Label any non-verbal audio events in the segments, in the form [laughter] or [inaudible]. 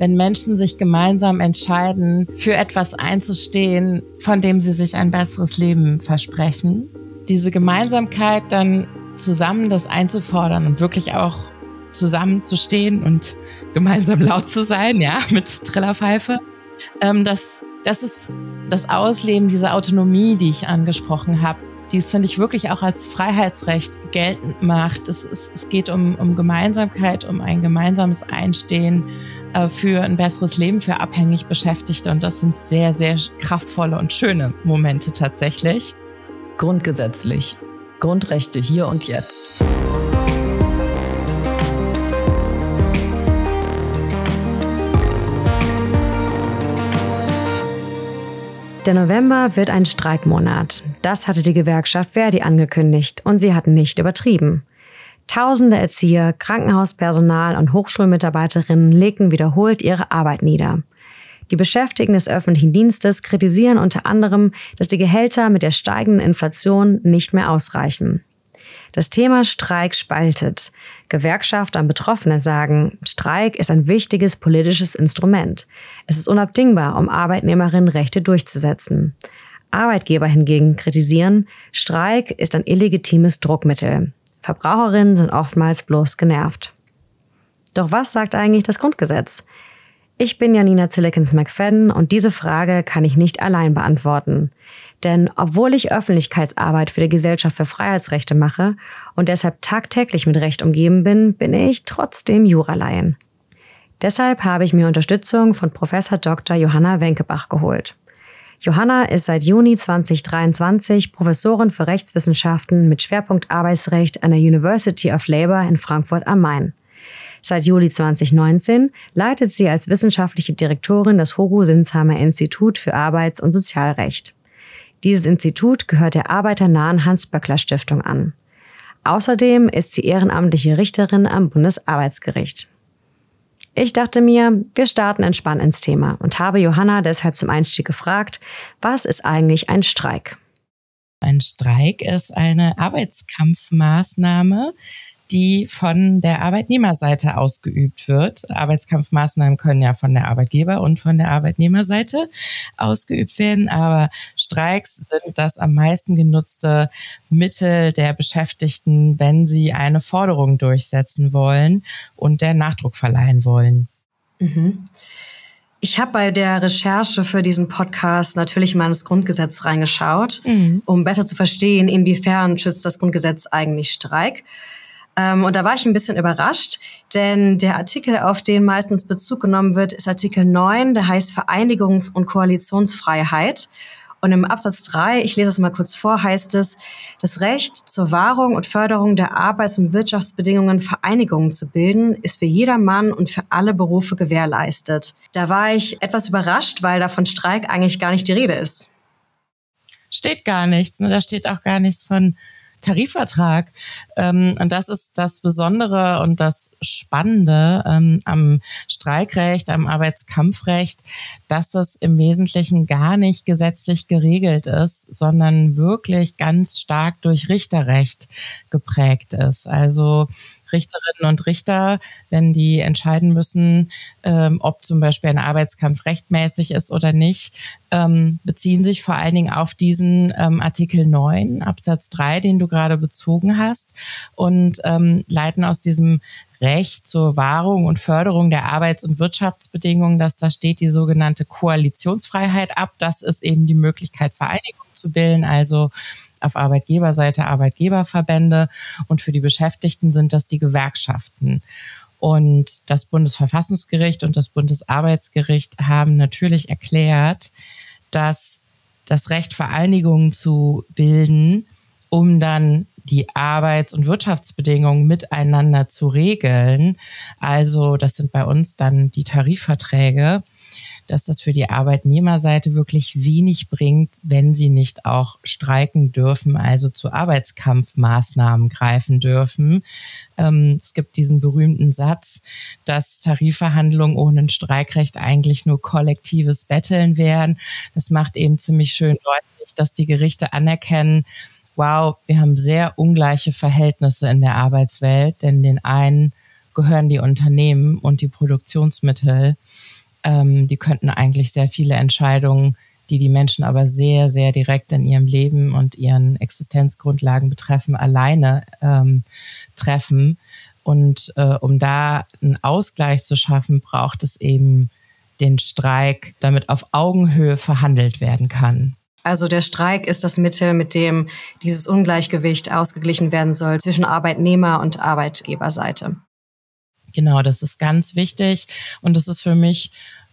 wenn Menschen sich gemeinsam entscheiden, für etwas einzustehen, von dem sie sich ein besseres Leben versprechen. Diese Gemeinsamkeit dann zusammen das einzufordern und wirklich auch zusammenzustehen und gemeinsam laut zu sein, ja, [laughs] mit Trillerpfeife. Ähm, das, das ist das Ausleben dieser Autonomie, die ich angesprochen habe, die es, finde ich, wirklich auch als Freiheitsrecht geltend macht. Es, es, es geht um, um Gemeinsamkeit, um ein gemeinsames Einstehen für ein besseres Leben für abhängig Beschäftigte. Und das sind sehr, sehr kraftvolle und schöne Momente tatsächlich. Grundgesetzlich. Grundrechte hier und jetzt. Der November wird ein Streikmonat. Das hatte die Gewerkschaft Verdi angekündigt und sie hatten nicht übertrieben. Tausende Erzieher, Krankenhauspersonal und Hochschulmitarbeiterinnen legten wiederholt ihre Arbeit nieder. Die Beschäftigten des öffentlichen Dienstes kritisieren unter anderem, dass die Gehälter mit der steigenden Inflation nicht mehr ausreichen. Das Thema Streik spaltet. Gewerkschafter und Betroffene sagen, Streik ist ein wichtiges politisches Instrument. Es ist unabdingbar, um Arbeitnehmerinnenrechte durchzusetzen. Arbeitgeber hingegen kritisieren, Streik ist ein illegitimes Druckmittel. Verbraucherinnen sind oftmals bloß genervt. Doch was sagt eigentlich das Grundgesetz? Ich bin Janina Zillikens-McFadden und diese Frage kann ich nicht allein beantworten. Denn obwohl ich Öffentlichkeitsarbeit für die Gesellschaft für Freiheitsrechte mache und deshalb tagtäglich mit Recht umgeben bin, bin ich trotzdem Juralaien. Deshalb habe ich mir Unterstützung von Professor Dr. Johanna Wenkebach geholt. Johanna ist seit Juni 2023 Professorin für Rechtswissenschaften mit Schwerpunkt Arbeitsrecht an der University of Labour in Frankfurt am Main. Seit Juli 2019 leitet sie als wissenschaftliche Direktorin das Hogu Sinsheimer Institut für Arbeits- und Sozialrecht. Dieses Institut gehört der arbeiternahen Hans-Böckler-Stiftung an. Außerdem ist sie ehrenamtliche Richterin am Bundesarbeitsgericht. Ich dachte mir, wir starten entspannt ins Thema und habe Johanna deshalb zum Einstieg gefragt, was ist eigentlich ein Streik? Ein Streik ist eine Arbeitskampfmaßnahme, die von der Arbeitnehmerseite ausgeübt wird. Arbeitskampfmaßnahmen können ja von der Arbeitgeber- und von der Arbeitnehmerseite ausgeübt werden, aber Streiks sind das am meisten genutzte Mittel der Beschäftigten, wenn sie eine Forderung durchsetzen wollen und der Nachdruck verleihen wollen. Mhm. Ich habe bei der Recherche für diesen Podcast natürlich mal ins Grundgesetz reingeschaut, mhm. um besser zu verstehen, inwiefern schützt das Grundgesetz eigentlich Streik. Ähm, und da war ich ein bisschen überrascht, denn der Artikel, auf den meistens Bezug genommen wird, ist Artikel 9, der heißt Vereinigungs- und Koalitionsfreiheit. Und im Absatz 3, ich lese es mal kurz vor, heißt es, das Recht zur Wahrung und Förderung der Arbeits- und Wirtschaftsbedingungen Vereinigungen zu bilden, ist für jedermann und für alle Berufe gewährleistet. Da war ich etwas überrascht, weil da von Streik eigentlich gar nicht die Rede ist. Steht gar nichts. Ne? Da steht auch gar nichts von Tarifvertrag. Ähm, und das ist das Besondere und das Spannende ähm, am Streikrecht, am Arbeitskampfrecht, dass das im Wesentlichen gar nicht gesetzlich geregelt ist, sondern wirklich ganz stark durch Richterrecht geprägt ist. Also Richterinnen und Richter, wenn die entscheiden müssen, ähm, ob zum Beispiel ein Arbeitskampf rechtmäßig ist oder nicht, ähm, beziehen sich vor allen Dingen auf diesen ähm, Artikel 9 Absatz 3, den du gerade bezogen hast und ähm, leiten aus diesem Recht zur Wahrung und Förderung der Arbeits- und Wirtschaftsbedingungen, dass da steht die sogenannte Koalitionsfreiheit ab. Das ist eben die Möglichkeit, Vereinigung zu bilden, also auf Arbeitgeberseite Arbeitgeberverbände und für die Beschäftigten sind das die Gewerkschaften. Und das Bundesverfassungsgericht und das Bundesarbeitsgericht haben natürlich erklärt, dass das Recht, Vereinigungen zu bilden, um dann die Arbeits- und Wirtschaftsbedingungen miteinander zu regeln. Also das sind bei uns dann die Tarifverträge dass das für die Arbeitnehmerseite wirklich wenig bringt, wenn sie nicht auch streiken dürfen, also zu Arbeitskampfmaßnahmen greifen dürfen. Ähm, es gibt diesen berühmten Satz, dass Tarifverhandlungen ohne ein Streikrecht eigentlich nur kollektives Betteln wären. Das macht eben ziemlich schön deutlich, dass die Gerichte anerkennen, wow, wir haben sehr ungleiche Verhältnisse in der Arbeitswelt, denn den einen gehören die Unternehmen und die Produktionsmittel. Ähm, die könnten eigentlich sehr viele Entscheidungen, die die Menschen aber sehr, sehr direkt in ihrem Leben und ihren Existenzgrundlagen betreffen, alleine ähm, treffen. Und äh, um da einen Ausgleich zu schaffen, braucht es eben den Streik, damit auf Augenhöhe verhandelt werden kann. Also der Streik ist das Mittel, mit dem dieses Ungleichgewicht ausgeglichen werden soll zwischen Arbeitnehmer- und Arbeitgeberseite. Genau, das ist ganz wichtig und das ist für mich,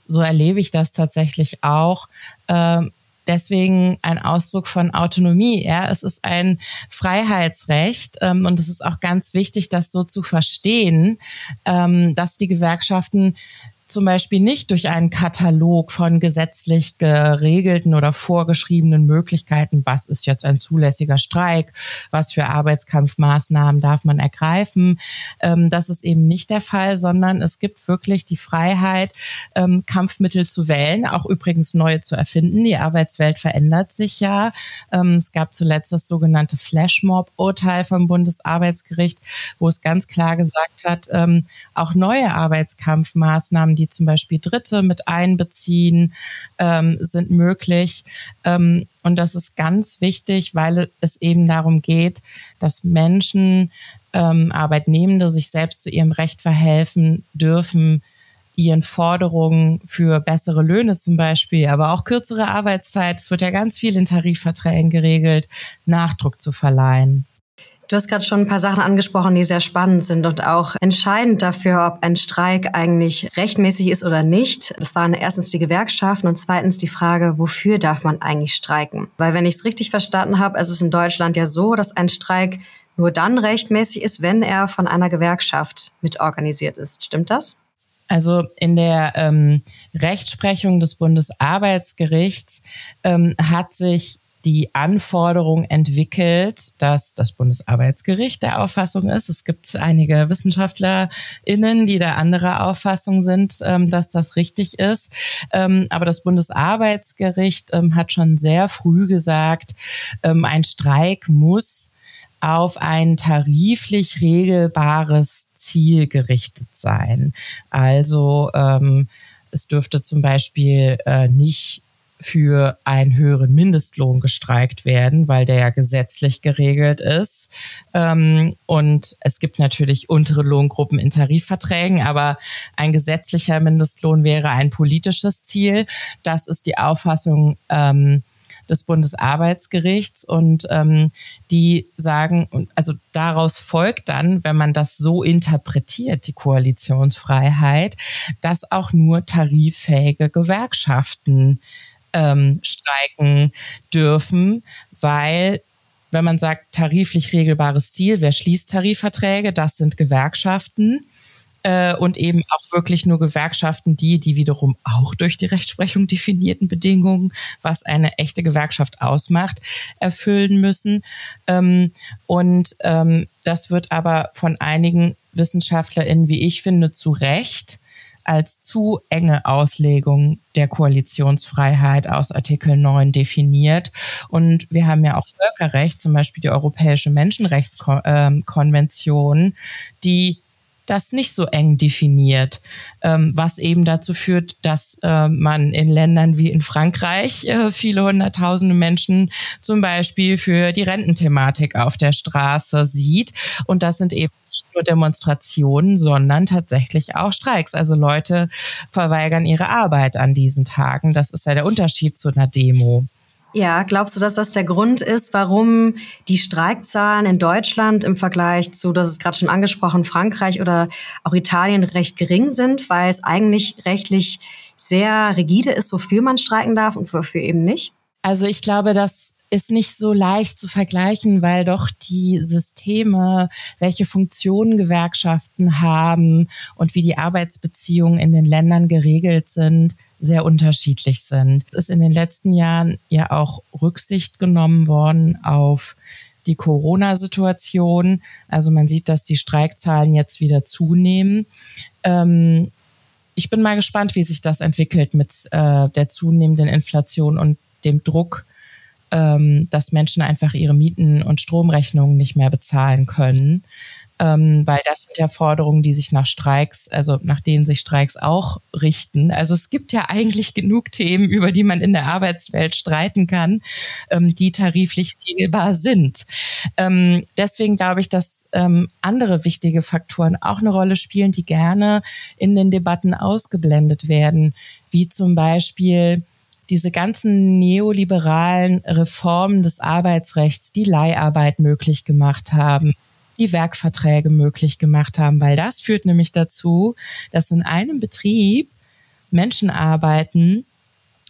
so erlebe ich das tatsächlich auch, äh, deswegen ein Ausdruck von Autonomie. Ja, es ist ein Freiheitsrecht ähm, und es ist auch ganz wichtig, das so zu verstehen, ähm, dass die Gewerkschaften zum Beispiel nicht durch einen Katalog von gesetzlich geregelten oder vorgeschriebenen Möglichkeiten, was ist jetzt ein zulässiger Streik, was für Arbeitskampfmaßnahmen darf man ergreifen. Ähm, das ist eben nicht der Fall, sondern es gibt wirklich die Freiheit, ähm, Kampfmittel zu wählen, auch übrigens neue zu erfinden. Die Arbeitswelt verändert sich ja. Ähm, es gab zuletzt das sogenannte Flashmob-Urteil vom Bundesarbeitsgericht, wo es ganz klar gesagt hat, auch neue Arbeitskampfmaßnahmen, die zum Beispiel Dritte mit einbeziehen, ähm, sind möglich. Ähm, und das ist ganz wichtig, weil es eben darum geht, dass Menschen, ähm, Arbeitnehmende sich selbst zu ihrem Recht verhelfen dürfen, ihren Forderungen für bessere Löhne zum Beispiel, aber auch kürzere Arbeitszeit, es wird ja ganz viel in Tarifverträgen geregelt, Nachdruck zu verleihen. Du hast gerade schon ein paar Sachen angesprochen, die sehr spannend sind und auch entscheidend dafür, ob ein Streik eigentlich rechtmäßig ist oder nicht. Das waren erstens die Gewerkschaften und zweitens die Frage, wofür darf man eigentlich streiken? Weil wenn ich es richtig verstanden habe, ist es in Deutschland ja so, dass ein Streik nur dann rechtmäßig ist, wenn er von einer Gewerkschaft mitorganisiert ist. Stimmt das? Also in der ähm, Rechtsprechung des Bundesarbeitsgerichts ähm, hat sich die Anforderung entwickelt, dass das Bundesarbeitsgericht der Auffassung ist. Es gibt einige WissenschaftlerInnen, die da anderer Auffassung sind, ähm, dass das richtig ist. Ähm, aber das Bundesarbeitsgericht ähm, hat schon sehr früh gesagt, ein Streik muss auf ein tariflich regelbares Ziel gerichtet sein. Also es dürfte zum Beispiel äh, nicht für einen höheren Mindestlohn gestreikt werden, weil der ja gesetzlich geregelt ist. Ähm, und es gibt natürlich untere Lohngruppen in Tarifverträgen, aber ein gesetzlicher Mindestlohn wäre ein politisches Ziel. Das ist die Auffassung ähm, des Bundesarbeitsgerichts und ähm, die sagen, also daraus folgt dann, wenn man das so interpretiert, die Koalitionsfreiheit, dass auch nur tariffähige Gewerkschaften ähm, streiken dürfen, weil wenn man sagt tariflich regelbares Ziel, wer schließt Tarifverträge? Das sind Gewerkschaften äh, und eben auch wirklich nur Gewerkschaften, die, die wiederum auch durch die Rechtsprechung definierten Bedingungen, was eine echte Gewerkschaft ausmacht, erfüllen müssen. Ähm, und ähm, das wird aber von einigen WissenschaftlerInnen, wie ich finde, zu Recht als zu enge Auslegung der Koalitionsfreiheit aus Artikel 9 definiert. Und wir haben ja auch Völkerrecht, zum Beispiel die Europäische Menschenrechtskonvention, die das nicht so eng definiert, ähm, was eben dazu führt, dass äh, man in Ländern wie in Frankreich äh, viele hunderttausende Menschen zum Beispiel für die Rententhematik auf der Straße sieht. Und das sind eben nicht nur Demonstrationen, sondern tatsächlich auch Streiks. Also Leute verweigern ihre Arbeit an diesen Tagen. Das ist ja der Unterschied zu einer Demo. Ja, glaubst du, dass das der Grund ist, warum die Streikzahlen in Deutschland im Vergleich zu, das ist gerade schon angesprochen, Frankreich oder auch Italien recht gering sind, weil es eigentlich rechtlich sehr rigide ist, wofür man streiken darf und wofür eben nicht? Also ich glaube, dass ist nicht so leicht zu vergleichen, weil doch die Systeme, welche Funktionen Gewerkschaften haben und wie die Arbeitsbeziehungen in den Ländern geregelt sind, sehr unterschiedlich sind. Es ist in den letzten Jahren ja auch Rücksicht genommen worden auf die Corona-Situation. Also man sieht, dass die Streikzahlen jetzt wieder zunehmen. Ähm, ich bin mal gespannt, wie sich das entwickelt mit äh, der zunehmenden Inflation und dem Druck ähm, dass Menschen einfach ihre Mieten und Stromrechnungen nicht mehr bezahlen können. ähm, weil das sind ja Forderungen, die sich nach Streiks, also nach denen sich Streiks auch richten. Also es gibt ja eigentlich genug Themen, über die man in der Arbeitswelt streiten kann, ähm, die tariflich regelbar sind. Ähm, deswegen glaube ich, dass ähm, andere wichtige Faktoren auch eine Rolle spielen, die gerne in den Debatten ausgeblendet werden, wie zum Beispiel diese ganzen neoliberalen Reformen des Arbeitsrechts, die Leiharbeit möglich gemacht haben, die Werkverträge möglich gemacht haben, weil das führt nämlich dazu, dass in einem Betrieb Menschen arbeiten,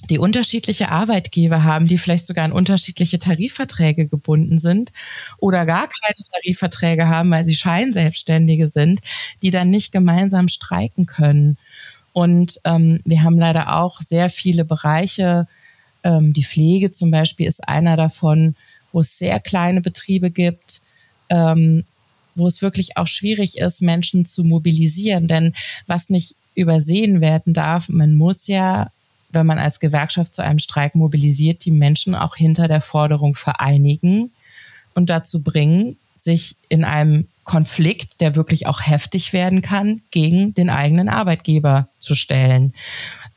die unterschiedliche Arbeitgeber haben, die vielleicht sogar an unterschiedliche Tarifverträge gebunden sind oder gar keine Tarifverträge haben, weil sie Scheinselbstständige sind, die dann nicht gemeinsam streiken können. Und ähm, wir haben leider auch sehr viele Bereiche, ähm, die Pflege zum Beispiel ist einer davon, wo es sehr kleine Betriebe gibt, ähm, wo es wirklich auch schwierig ist, Menschen zu mobilisieren. Denn was nicht übersehen werden darf, man muss ja, wenn man als Gewerkschaft zu einem Streik mobilisiert, die Menschen auch hinter der Forderung vereinigen und dazu bringen, sich in einem Konflikt, der wirklich auch heftig werden kann, gegen den eigenen Arbeitgeber zu stellen.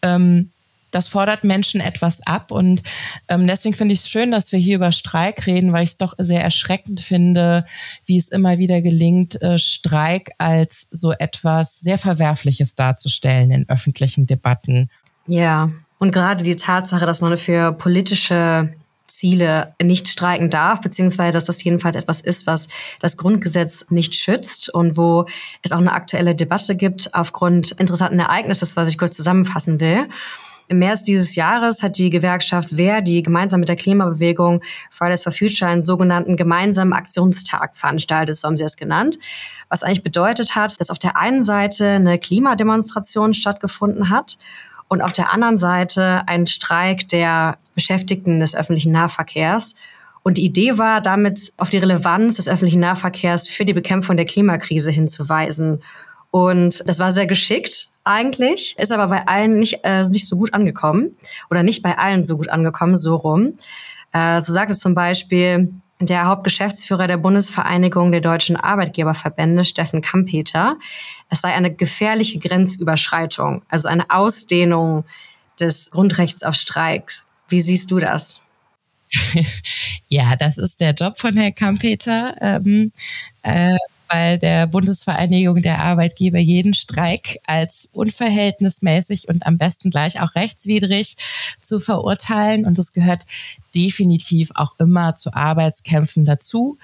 Ähm, das fordert Menschen etwas ab und ähm, deswegen finde ich es schön, dass wir hier über Streik reden, weil ich es doch sehr erschreckend finde, wie es immer wieder gelingt, äh, Streik als so etwas sehr Verwerfliches darzustellen in öffentlichen Debatten. Ja, und gerade die Tatsache, dass man für politische Ziele nicht streiken darf, beziehungsweise dass das jedenfalls etwas ist, was das Grundgesetz nicht schützt und wo es auch eine aktuelle Debatte gibt aufgrund interessanten Ereignisses, was ich kurz zusammenfassen will. Im März dieses Jahres hat die Gewerkschaft Verdi gemeinsam mit der Klimabewegung Fridays for Future einen sogenannten gemeinsamen Aktionstag veranstaltet, so haben sie es genannt. Was eigentlich bedeutet hat, dass auf der einen Seite eine Klimademonstration stattgefunden hat und auf der anderen Seite ein Streik der Beschäftigten des öffentlichen Nahverkehrs. Und die Idee war, damit auf die Relevanz des öffentlichen Nahverkehrs für die Bekämpfung der Klimakrise hinzuweisen. Und das war sehr geschickt eigentlich, ist aber bei allen nicht, äh, nicht so gut angekommen oder nicht bei allen so gut angekommen, so rum. Äh, so sagt es zum Beispiel der Hauptgeschäftsführer der Bundesvereinigung der deutschen Arbeitgeberverbände, Steffen Kampeter. Es sei eine gefährliche Grenzüberschreitung, also eine Ausdehnung des Grundrechts auf Streiks. Wie siehst du das? [laughs] ja, das ist der Job von Herrn Kampeter. Ähm, äh, bei der Bundesvereinigung der Arbeitgeber jeden Streik als unverhältnismäßig und am besten gleich auch rechtswidrig zu verurteilen. Und es gehört definitiv auch immer zu Arbeitskämpfen dazu.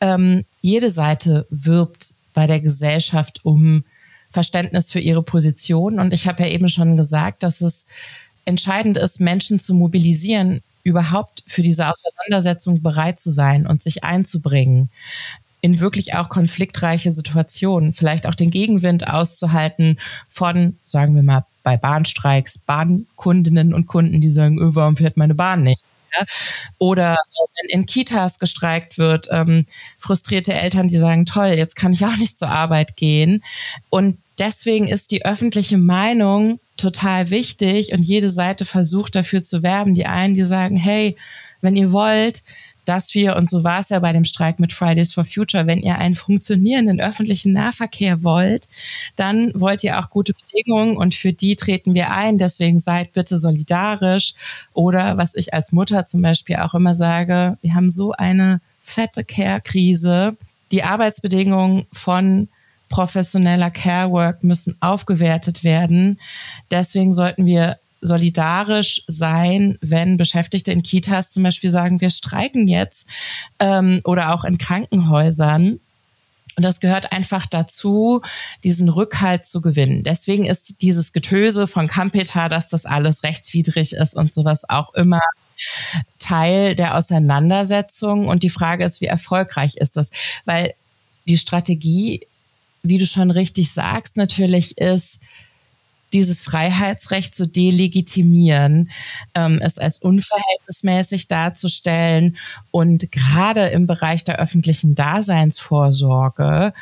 Ähm, jede Seite wirbt bei der Gesellschaft um Verständnis für ihre Position. Und ich habe ja eben schon gesagt, dass es entscheidend ist, Menschen zu mobilisieren, überhaupt für diese Auseinandersetzung bereit zu sein und sich einzubringen in wirklich auch konfliktreiche Situationen, vielleicht auch den Gegenwind auszuhalten von, sagen wir mal, bei Bahnstreiks, Bahnkundinnen und Kunden, die sagen, öh, warum fährt meine Bahn nicht? Oder wenn in Kitas gestreikt wird, ähm, frustrierte Eltern, die sagen, toll, jetzt kann ich auch nicht zur Arbeit gehen. Und deswegen ist die öffentliche Meinung total wichtig und jede Seite versucht dafür zu werben. Die einen, die sagen, hey, wenn ihr wollt, dass wir, und so war es ja bei dem Streik mit Fridays for Future, wenn ihr einen funktionierenden öffentlichen Nahverkehr wollt, dann wollt ihr auch gute Bedingungen und für die treten wir ein. Deswegen seid bitte solidarisch. Oder was ich als Mutter zum Beispiel auch immer sage, wir haben so eine fette Care-Krise. Die Arbeitsbedingungen von professioneller Care Work müssen aufgewertet werden. Deswegen sollten wir solidarisch sein, wenn Beschäftigte in Kitas zum Beispiel sagen, wir streiken jetzt ähm, oder auch in Krankenhäusern. Und das gehört einfach dazu, diesen Rückhalt zu gewinnen. Deswegen ist dieses Getöse von Kampeter, dass das alles rechtswidrig ist und sowas auch immer Teil der Auseinandersetzung. Und die Frage ist, wie erfolgreich ist das? Weil die Strategie, wie du schon richtig sagst, natürlich ist, dieses Freiheitsrecht zu delegitimieren, ähm, es als unverhältnismäßig darzustellen und gerade im Bereich der öffentlichen Daseinsvorsorge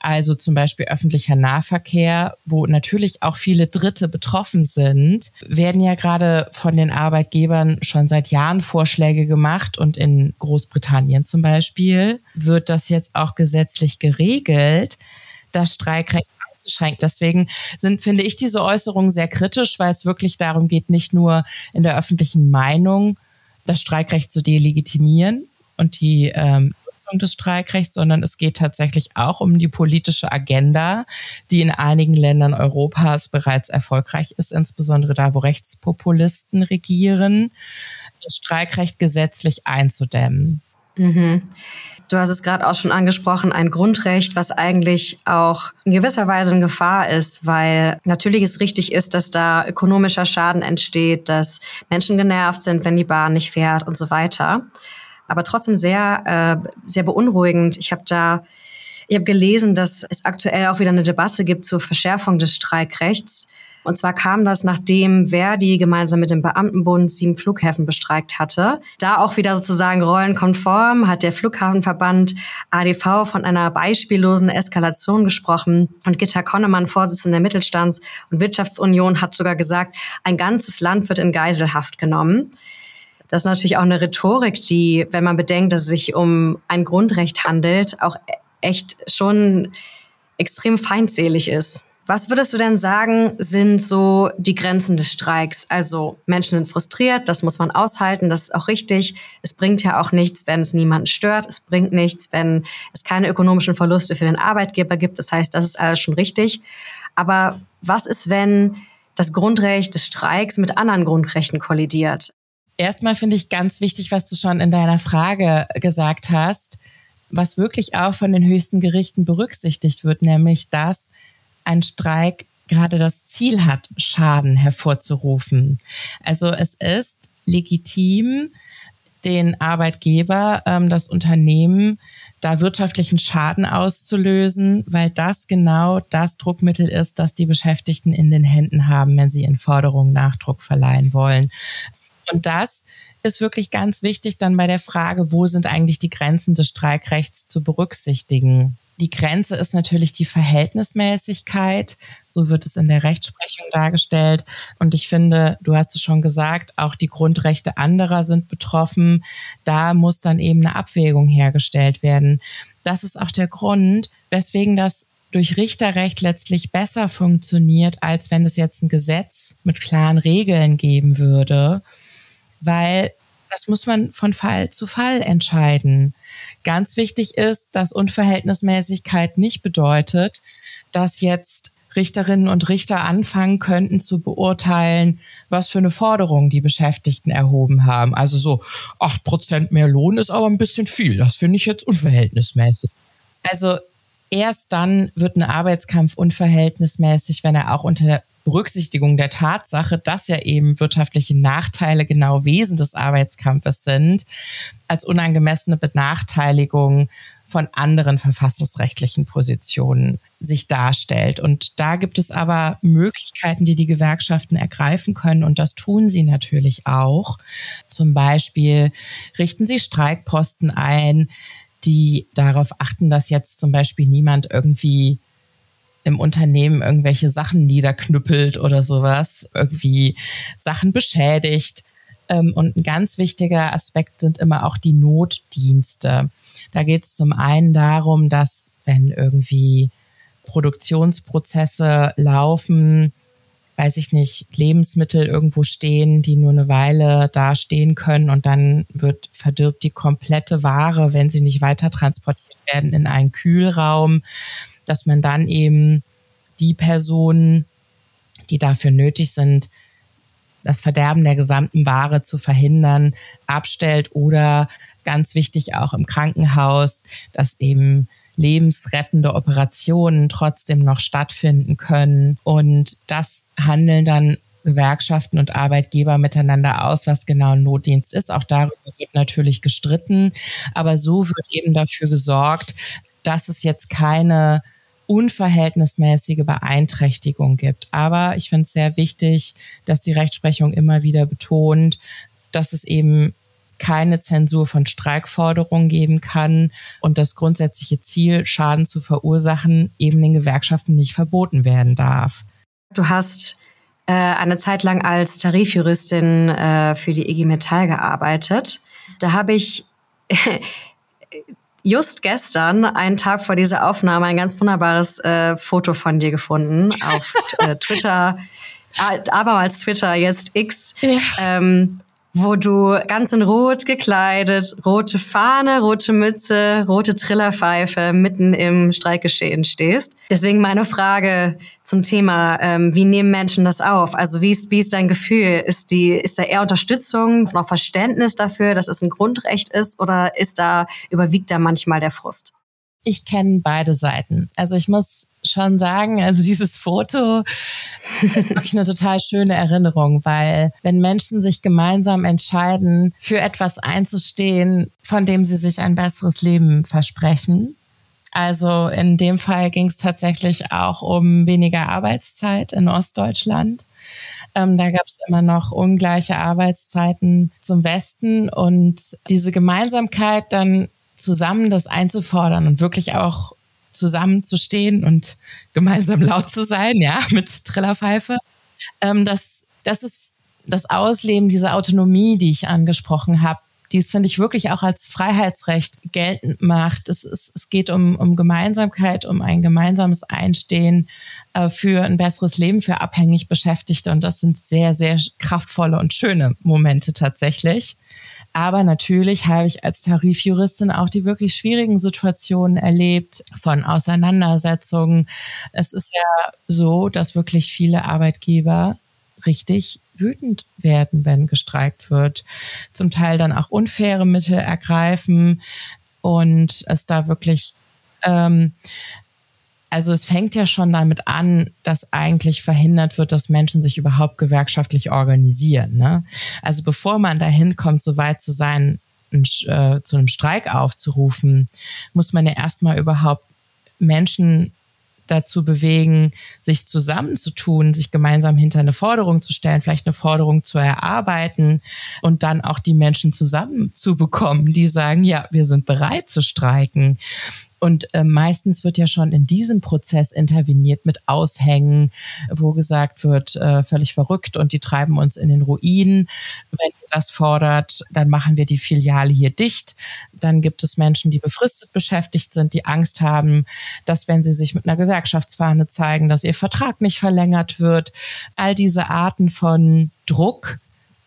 also zum Beispiel öffentlicher Nahverkehr, wo natürlich auch viele Dritte betroffen sind, werden ja gerade von den Arbeitgebern schon seit Jahren Vorschläge gemacht und in Großbritannien zum Beispiel wird das jetzt auch gesetzlich geregelt, das Streikrecht einzuschränken. Deswegen sind, finde ich diese Äußerungen sehr kritisch, weil es wirklich darum geht, nicht nur in der öffentlichen Meinung das Streikrecht zu delegitimieren und die ähm, des Streikrechts, sondern es geht tatsächlich auch um die politische Agenda, die in einigen Ländern Europas bereits erfolgreich ist, insbesondere da, wo Rechtspopulisten regieren, das Streikrecht gesetzlich einzudämmen. Mhm. Du hast es gerade auch schon angesprochen, ein Grundrecht, was eigentlich auch in gewisser Weise in Gefahr ist, weil natürlich es richtig ist, dass da ökonomischer Schaden entsteht, dass Menschen genervt sind, wenn die Bahn nicht fährt und so weiter aber trotzdem sehr, äh, sehr beunruhigend. Ich habe da, ich habe gelesen, dass es aktuell auch wieder eine Debatte gibt zur Verschärfung des Streikrechts. Und zwar kam das, nachdem Verdi gemeinsam mit dem Beamtenbund sieben Flughäfen bestreikt hatte. Da auch wieder sozusagen rollenkonform hat der Flughafenverband ADV von einer beispiellosen Eskalation gesprochen. Und Gitta Konnemann, Vorsitzende der Mittelstands- und Wirtschaftsunion, hat sogar gesagt, ein ganzes Land wird in Geiselhaft genommen. Das ist natürlich auch eine Rhetorik, die, wenn man bedenkt, dass es sich um ein Grundrecht handelt, auch echt schon extrem feindselig ist. Was würdest du denn sagen, sind so die Grenzen des Streiks? Also Menschen sind frustriert, das muss man aushalten, das ist auch richtig. Es bringt ja auch nichts, wenn es niemanden stört. Es bringt nichts, wenn es keine ökonomischen Verluste für den Arbeitgeber gibt. Das heißt, das ist alles schon richtig. Aber was ist, wenn das Grundrecht des Streiks mit anderen Grundrechten kollidiert? Erstmal finde ich ganz wichtig, was du schon in deiner Frage gesagt hast, was wirklich auch von den höchsten Gerichten berücksichtigt wird, nämlich dass ein Streik gerade das Ziel hat, Schaden hervorzurufen. Also es ist legitim, den Arbeitgeber, ähm, das Unternehmen, da wirtschaftlichen Schaden auszulösen, weil das genau das Druckmittel ist, das die Beschäftigten in den Händen haben, wenn sie in Forderungen Nachdruck verleihen wollen. Und das ist wirklich ganz wichtig dann bei der Frage, wo sind eigentlich die Grenzen des Streikrechts zu berücksichtigen. Die Grenze ist natürlich die Verhältnismäßigkeit. So wird es in der Rechtsprechung dargestellt. Und ich finde, du hast es schon gesagt, auch die Grundrechte anderer sind betroffen. Da muss dann eben eine Abwägung hergestellt werden. Das ist auch der Grund, weswegen das durch Richterrecht letztlich besser funktioniert, als wenn es jetzt ein Gesetz mit klaren Regeln geben würde weil das muss man von Fall zu Fall entscheiden. Ganz wichtig ist, dass Unverhältnismäßigkeit nicht bedeutet, dass jetzt Richterinnen und Richter anfangen könnten zu beurteilen, was für eine Forderung die Beschäftigten erhoben haben. Also so, acht Prozent mehr Lohn ist aber ein bisschen viel. Das finde ich jetzt unverhältnismäßig. Also erst dann wird ein Arbeitskampf unverhältnismäßig, wenn er auch unter Berücksichtigung der Tatsache, dass ja eben wirtschaftliche Nachteile genau Wesen des Arbeitskampfes sind, als unangemessene Benachteiligung von anderen verfassungsrechtlichen Positionen sich darstellt. Und da gibt es aber Möglichkeiten, die die Gewerkschaften ergreifen können. Und das tun sie natürlich auch. Zum Beispiel richten sie Streikposten ein, die darauf achten, dass jetzt zum Beispiel niemand irgendwie im Unternehmen irgendwelche Sachen niederknüppelt oder sowas, irgendwie Sachen beschädigt. Ähm, und ein ganz wichtiger Aspekt sind immer auch die Notdienste. Da geht es zum einen darum, dass wenn irgendwie Produktionsprozesse laufen, weiß ich nicht, Lebensmittel irgendwo stehen, die nur eine Weile da stehen können und dann wird verdirbt die komplette Ware, wenn sie nicht weiter transportiert werden, in einen Kühlraum dass man dann eben die Personen, die dafür nötig sind, das Verderben der gesamten Ware zu verhindern, abstellt oder ganz wichtig auch im Krankenhaus, dass eben lebensrettende Operationen trotzdem noch stattfinden können. Und das handeln dann Gewerkschaften und Arbeitgeber miteinander aus, was genau ein Notdienst ist. Auch darüber wird natürlich gestritten. Aber so wird eben dafür gesorgt, dass es jetzt keine unverhältnismäßige Beeinträchtigung gibt. Aber ich finde es sehr wichtig, dass die Rechtsprechung immer wieder betont, dass es eben keine Zensur von Streikforderungen geben kann und das grundsätzliche Ziel, Schaden zu verursachen, eben den Gewerkschaften nicht verboten werden darf. Du hast äh, eine Zeit lang als Tarifjuristin äh, für die IG Metall gearbeitet. Da habe ich [laughs] just gestern, einen Tag vor dieser Aufnahme, ein ganz wunderbares äh, Foto von dir gefunden auf äh, [laughs] Twitter, abermals Twitter, jetzt X. Ja. Ähm, wo du ganz in Rot gekleidet, rote Fahne, rote Mütze, rote Trillerpfeife mitten im Streikgeschehen stehst. Deswegen meine Frage zum Thema, ähm, wie nehmen Menschen das auf? Also wie ist, wie ist dein Gefühl? Ist, die, ist da eher Unterstützung, noch Verständnis dafür, dass es ein Grundrecht ist oder ist da, überwiegt da manchmal der Frust? Ich kenne beide Seiten. Also ich muss schon sagen, also dieses Foto ist wirklich eine total schöne Erinnerung, weil wenn Menschen sich gemeinsam entscheiden, für etwas einzustehen, von dem sie sich ein besseres Leben versprechen, also in dem Fall ging es tatsächlich auch um weniger Arbeitszeit in Ostdeutschland. Ähm, da gab es immer noch ungleiche Arbeitszeiten zum Westen und diese Gemeinsamkeit dann zusammen das einzufordern und wirklich auch zusammenzustehen und gemeinsam laut zu sein, ja, [laughs] mit Trillerpfeife. Ähm, das, das ist das Ausleben dieser Autonomie, die ich angesprochen habe, die es, finde ich, wirklich auch als Freiheitsrecht geltend macht. Es, es, es geht um, um Gemeinsamkeit, um ein gemeinsames Einstehen äh, für ein besseres Leben für abhängig Beschäftigte. Und das sind sehr, sehr kraftvolle und schöne Momente tatsächlich. Aber natürlich habe ich als Tarifjuristin auch die wirklich schwierigen Situationen erlebt von Auseinandersetzungen. Es ist ja so, dass wirklich viele Arbeitgeber richtig wütend werden, wenn gestreikt wird. Zum Teil dann auch unfaire Mittel ergreifen und es da wirklich, ähm, also es fängt ja schon damit an, dass eigentlich verhindert wird, dass Menschen sich überhaupt gewerkschaftlich organisieren. Ne? Also bevor man dahin kommt, so weit zu sein, ein, äh, zu einem Streik aufzurufen, muss man ja erstmal überhaupt Menschen dazu bewegen, sich zusammenzutun, sich gemeinsam hinter eine Forderung zu stellen, vielleicht eine Forderung zu erarbeiten und dann auch die Menschen zusammenzubekommen, die sagen, ja, wir sind bereit zu streiken. Und äh, meistens wird ja schon in diesem Prozess interveniert mit Aushängen, wo gesagt wird, äh, völlig verrückt und die treiben uns in den Ruin. Wenn ihr das fordert, dann machen wir die Filiale hier dicht. Dann gibt es Menschen, die befristet beschäftigt sind, die Angst haben, dass wenn sie sich mit einer Gewerkschaftsfahne zeigen, dass ihr Vertrag nicht verlängert wird. All diese Arten von Druck,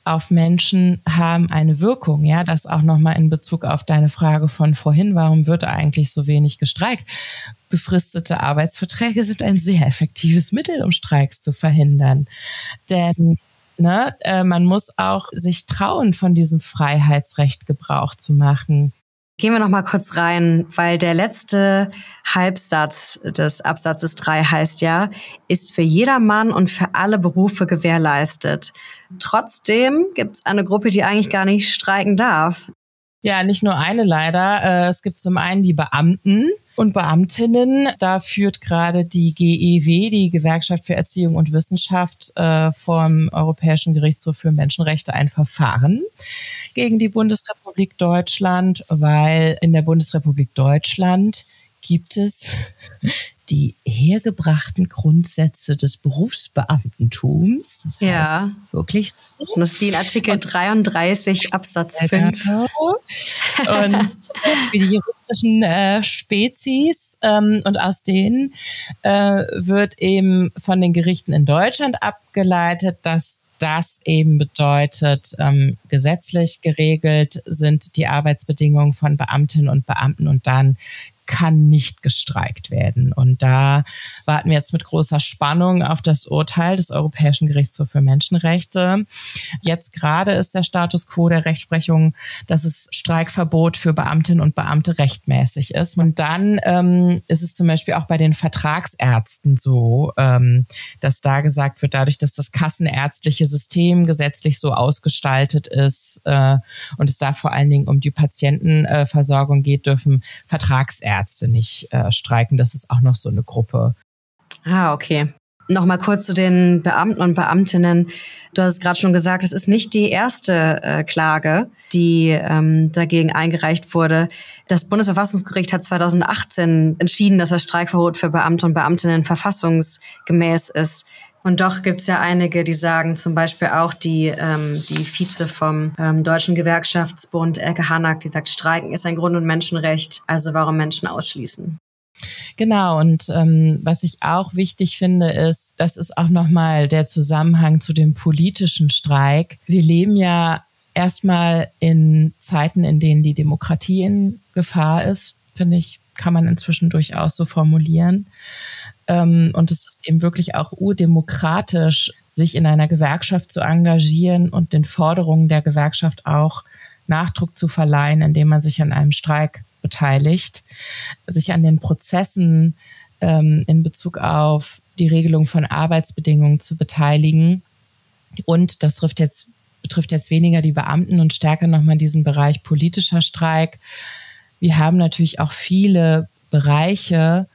auf Menschen haben eine Wirkung. Ja, das auch nochmal in Bezug auf deine Frage von vorhin, warum wird eigentlich so wenig gestreikt? Befristete Arbeitsverträge sind ein sehr effektives Mittel, um Streiks zu verhindern. Denn ne, äh, man muss auch sich trauen, von diesem Freiheitsrecht Gebrauch zu machen. Gehen wir noch mal kurz rein, weil der letzte Halbsatz des Absatzes 3 heißt ja, ist für jedermann und für alle Berufe gewährleistet. Trotzdem gibt es eine Gruppe, die eigentlich gar nicht streiken darf. Ja, nicht nur eine leider. Äh, es gibt zum einen die Beamten und Beamtinnen. Da führt gerade die GEW, die Gewerkschaft für Erziehung und Wissenschaft, äh, vom Europäischen Gerichtshof für Menschenrechte ein Verfahren gegen die Bundesrepublik Deutschland, weil in der Bundesrepublik Deutschland gibt es die hergebrachten Grundsätze des Berufsbeamtentums. Das ja. heißt wirklich. Das ist die in Artikel 33 Absatz 5. Genau. Und [laughs] für die juristischen äh, Spezies ähm, und aus denen äh, wird eben von den Gerichten in Deutschland abgeleitet, dass das eben bedeutet, ähm, gesetzlich geregelt sind die Arbeitsbedingungen von Beamtinnen und Beamten und dann kann nicht gestreikt werden. Und da warten wir jetzt mit großer Spannung auf das Urteil des Europäischen Gerichtshofs für Menschenrechte. Jetzt gerade ist der Status quo der Rechtsprechung, dass es Streikverbot für Beamtinnen und Beamte rechtmäßig ist. Und dann ähm, ist es zum Beispiel auch bei den Vertragsärzten so, ähm, dass da gesagt wird, dadurch, dass das kassenärztliche System gesetzlich so ausgestaltet ist äh, und es da vor allen Dingen um die Patientenversorgung geht, dürfen Vertragsärzte Ärzte nicht äh, streiken. Das ist auch noch so eine Gruppe. Ah, okay. Nochmal kurz zu den Beamten und Beamtinnen. Du hast gerade schon gesagt, es ist nicht die erste äh, Klage, die ähm, dagegen eingereicht wurde. Das Bundesverfassungsgericht hat 2018 entschieden, dass das Streikverbot für Beamte und Beamtinnen verfassungsgemäß ist. Und doch gibt es ja einige, die sagen, zum Beispiel auch die, ähm, die Vize vom ähm, Deutschen Gewerkschaftsbund, Elke Hanak, die sagt, Streiken ist ein Grund- und Menschenrecht, also warum Menschen ausschließen. Genau, und ähm, was ich auch wichtig finde, ist, das ist auch nochmal der Zusammenhang zu dem politischen Streik. Wir leben ja erstmal in Zeiten, in denen die Demokratie in Gefahr ist, finde ich, kann man inzwischen durchaus so formulieren. Ähm, und es ist eben wirklich auch urdemokratisch, sich in einer Gewerkschaft zu engagieren und den Forderungen der Gewerkschaft auch Nachdruck zu verleihen, indem man sich an einem Streik beteiligt, sich an den Prozessen ähm, in Bezug auf die Regelung von Arbeitsbedingungen zu beteiligen. Und das trifft jetzt, betrifft jetzt weniger die Beamten und stärker nochmal diesen Bereich politischer Streik. Wir haben natürlich auch viele Bereiche,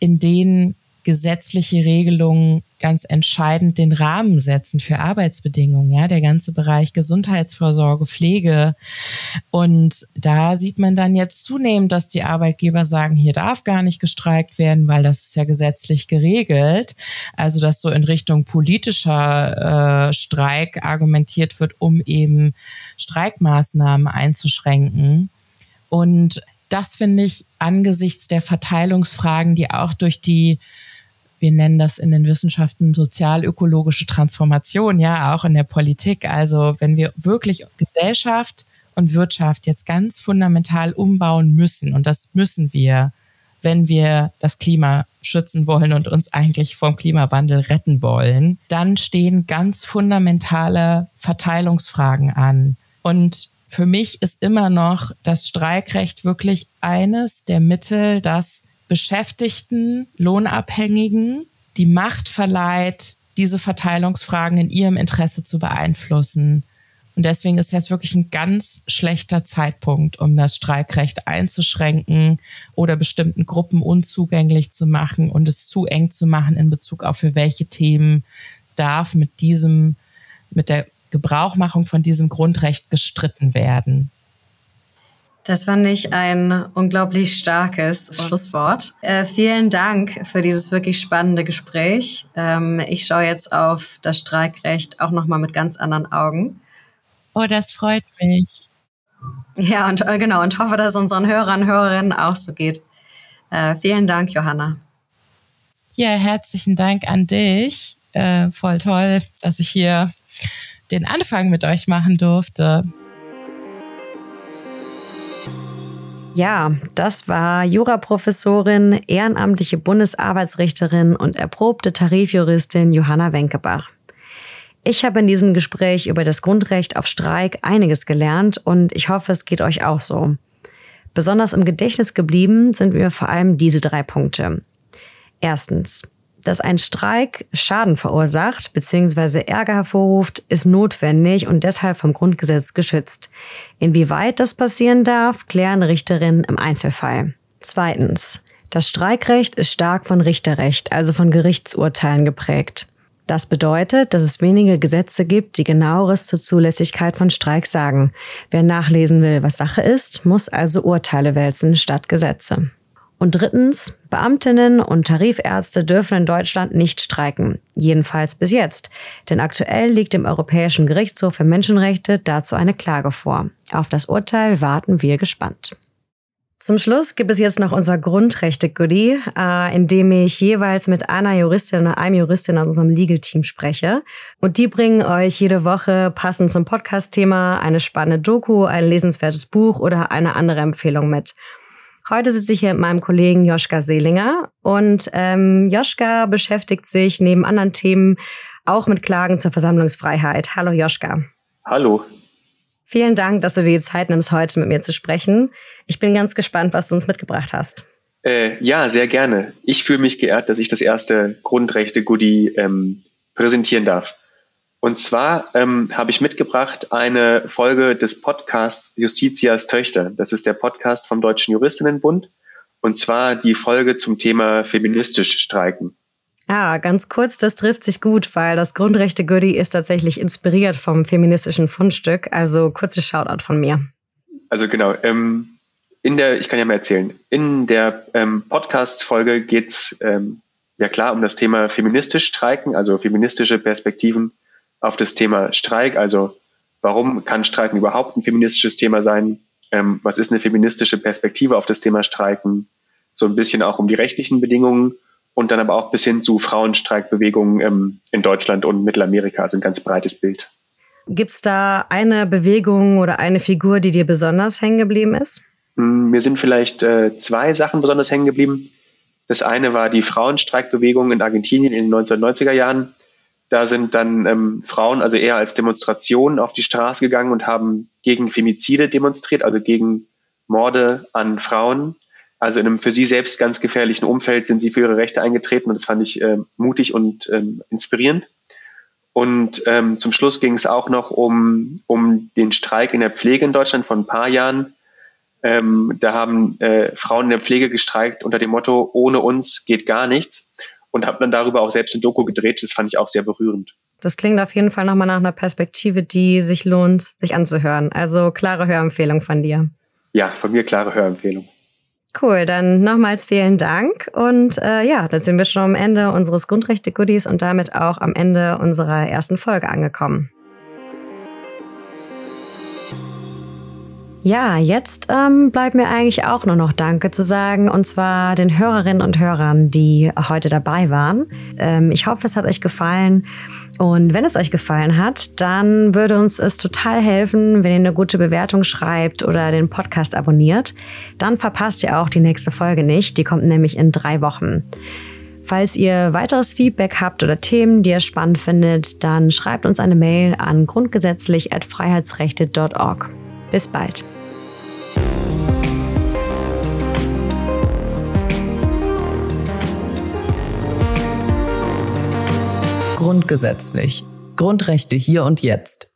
in denen gesetzliche Regelungen ganz entscheidend den Rahmen setzen für Arbeitsbedingungen, ja, der ganze Bereich Gesundheitsvorsorge, Pflege. Und da sieht man dann jetzt zunehmend, dass die Arbeitgeber sagen, hier darf gar nicht gestreikt werden, weil das ist ja gesetzlich geregelt. Also, dass so in Richtung politischer äh, Streik argumentiert wird, um eben Streikmaßnahmen einzuschränken. Und das finde ich angesichts der Verteilungsfragen, die auch durch die wir nennen das in den Wissenschaften sozial-ökologische Transformation, ja, auch in der Politik. Also wenn wir wirklich Gesellschaft und Wirtschaft jetzt ganz fundamental umbauen müssen, und das müssen wir, wenn wir das Klima schützen wollen und uns eigentlich vom Klimawandel retten wollen, dann stehen ganz fundamentale Verteilungsfragen an. Und für mich ist immer noch das Streikrecht wirklich eines der Mittel, das Beschäftigten, Lohnabhängigen die Macht verleiht, diese Verteilungsfragen in ihrem Interesse zu beeinflussen. Und deswegen ist jetzt wirklich ein ganz schlechter Zeitpunkt, um das Streikrecht einzuschränken oder bestimmten Gruppen unzugänglich zu machen und es zu eng zu machen in Bezug auf für welche Themen darf mit diesem, mit der Gebrauchmachung von diesem Grundrecht gestritten werden. Das fand ich ein unglaublich starkes Schlusswort. Äh, vielen Dank für dieses wirklich spannende Gespräch. Ähm, ich schaue jetzt auf das Streikrecht auch nochmal mit ganz anderen Augen. Oh, das freut mich. Ja, und äh, genau, und hoffe, dass es unseren Hörern und Hörerinnen auch so geht. Äh, vielen Dank, Johanna. Ja, herzlichen Dank an dich. Äh, voll toll, dass ich hier den Anfang mit euch machen durfte. Ja, das war Juraprofessorin, ehrenamtliche Bundesarbeitsrichterin und erprobte Tarifjuristin Johanna Wenkebach. Ich habe in diesem Gespräch über das Grundrecht auf Streik einiges gelernt und ich hoffe, es geht euch auch so. Besonders im Gedächtnis geblieben sind mir vor allem diese drei Punkte. Erstens, dass ein Streik Schaden verursacht bzw. Ärger hervorruft, ist notwendig und deshalb vom Grundgesetz geschützt. Inwieweit das passieren darf, klären Richterinnen im Einzelfall. Zweitens. Das Streikrecht ist stark von Richterrecht, also von Gerichtsurteilen geprägt. Das bedeutet, dass es wenige Gesetze gibt, die genaueres zur Zulässigkeit von Streiks sagen. Wer nachlesen will, was Sache ist, muss also Urteile wälzen statt Gesetze. Und drittens, Beamtinnen und Tarifärzte dürfen in Deutschland nicht streiken. Jedenfalls bis jetzt. Denn aktuell liegt dem Europäischen Gerichtshof für Menschenrechte dazu eine Klage vor. Auf das Urteil warten wir gespannt. Zum Schluss gibt es jetzt noch unser Grundrechte-Goodie, äh, in dem ich jeweils mit einer Juristin oder einem Juristin aus unserem Legal-Team spreche. Und die bringen euch jede Woche passend zum Podcast-Thema eine spannende Doku, ein lesenswertes Buch oder eine andere Empfehlung mit. Heute sitze ich hier mit meinem Kollegen Joschka Seelinger und ähm, Joschka beschäftigt sich neben anderen Themen auch mit Klagen zur Versammlungsfreiheit. Hallo Joschka. Hallo. Vielen Dank, dass du dir die Zeit nimmst, heute mit mir zu sprechen. Ich bin ganz gespannt, was du uns mitgebracht hast. Äh, ja, sehr gerne. Ich fühle mich geehrt, dass ich das erste Grundrechte-Goodie ähm, präsentieren darf. Und zwar ähm, habe ich mitgebracht eine Folge des Podcasts Justitias Töchter. Das ist der Podcast vom Deutschen Juristinnenbund. Und zwar die Folge zum Thema feministisch streiken. Ja, ganz kurz, das trifft sich gut, weil das Grundrechte-Goodie ist tatsächlich inspiriert vom feministischen Fundstück. Also kurzes Shoutout von mir. Also genau, ähm, in der, ich kann ja mal erzählen, in der ähm, Podcast-Folge geht's ähm, ja klar um das Thema feministisch streiken, also feministische Perspektiven auf das Thema Streik. Also warum kann Streiken überhaupt ein feministisches Thema sein? Ähm, was ist eine feministische Perspektive auf das Thema Streiken? So ein bisschen auch um die rechtlichen Bedingungen und dann aber auch bis hin zu Frauenstreikbewegungen ähm, in Deutschland und Mittelamerika, also ein ganz breites Bild. Gibt es da eine Bewegung oder eine Figur, die dir besonders hängen geblieben ist? Hm, mir sind vielleicht äh, zwei Sachen besonders hängen geblieben. Das eine war die Frauenstreikbewegung in Argentinien in den 1990er Jahren. Da sind dann ähm, Frauen also eher als Demonstration auf die Straße gegangen und haben gegen Femizide demonstriert, also gegen Morde an Frauen. Also in einem für sie selbst ganz gefährlichen Umfeld sind sie für ihre Rechte eingetreten und das fand ich äh, mutig und ähm, inspirierend. Und ähm, zum Schluss ging es auch noch um, um den Streik in der Pflege in Deutschland von ein paar Jahren. Ähm, da haben äh, Frauen in der Pflege gestreikt unter dem Motto, ohne uns geht gar nichts. Und habe dann darüber auch selbst ein Doku gedreht. Das fand ich auch sehr berührend. Das klingt auf jeden Fall nochmal nach einer Perspektive, die sich lohnt, sich anzuhören. Also klare Hörempfehlung von dir. Ja, von mir klare Hörempfehlung. Cool, dann nochmals vielen Dank. Und äh, ja, dann sind wir schon am Ende unseres Grundrechte-Goodies und damit auch am Ende unserer ersten Folge angekommen. Ja, jetzt ähm, bleibt mir eigentlich auch nur noch Danke zu sagen, und zwar den Hörerinnen und Hörern, die heute dabei waren. Ähm, ich hoffe, es hat euch gefallen. Und wenn es euch gefallen hat, dann würde uns es total helfen, wenn ihr eine gute Bewertung schreibt oder den Podcast abonniert. Dann verpasst ihr auch die nächste Folge nicht. Die kommt nämlich in drei Wochen. Falls ihr weiteres Feedback habt oder Themen, die ihr spannend findet, dann schreibt uns eine Mail an grundgesetzlich.freiheitsrechte.org. Bis bald. Grundgesetzlich. Grundrechte hier und jetzt.